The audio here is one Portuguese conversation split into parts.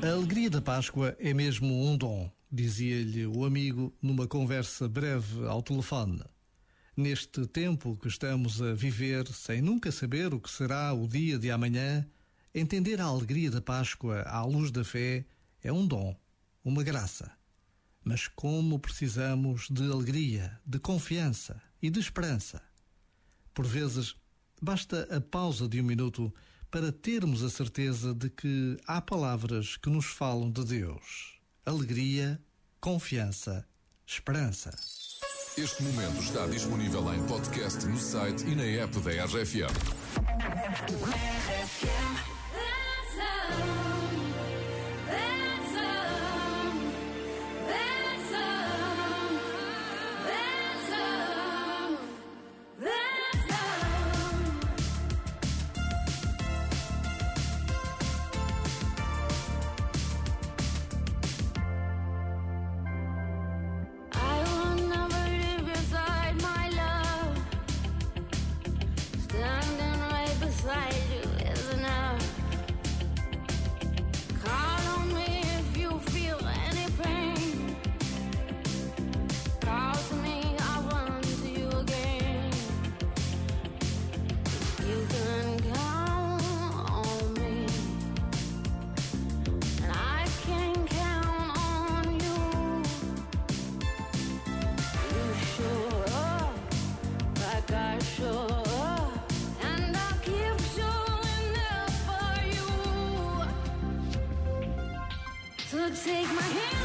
A alegria da Páscoa é mesmo um dom, dizia-lhe o amigo numa conversa breve ao telefone. Neste tempo que estamos a viver, sem nunca saber o que será o dia de amanhã, entender a alegria da Páscoa à luz da fé é um dom, uma graça. Mas como precisamos de alegria, de confiança e de esperança. Por vezes, basta a pausa de um minuto para termos a certeza de que há palavras que nos falam de Deus. Alegria, confiança, esperança. Este momento está disponível em podcast no site e na app da RFM. like take my hand,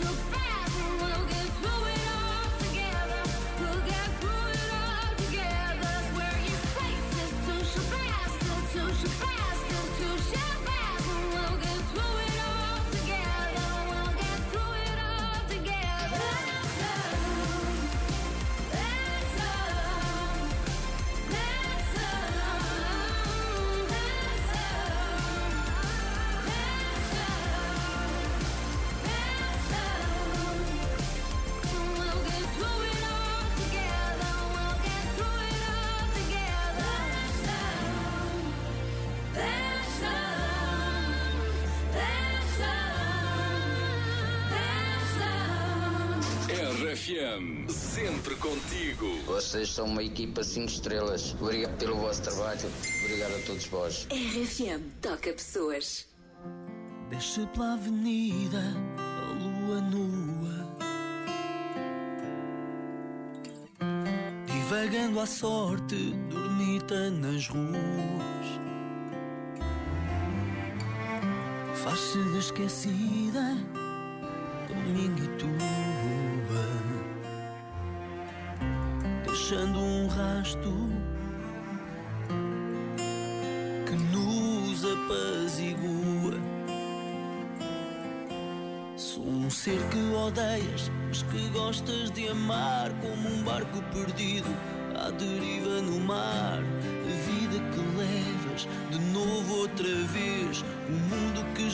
Bye. RFM, sempre contigo. Vocês são uma equipa 5 estrelas. Obrigado pelo vosso trabalho. Obrigado a todos vós. RFM toca pessoas. Desce pela avenida a lua nua Divagando à sorte, dormita nas ruas Faz-se de esquecida, domingo e tua Deixando um rasto que nos apazigua Sou um ser que odeias, mas que gostas de amar como um barco perdido à deriva no mar. A vida que levas de novo outra vez, o mundo que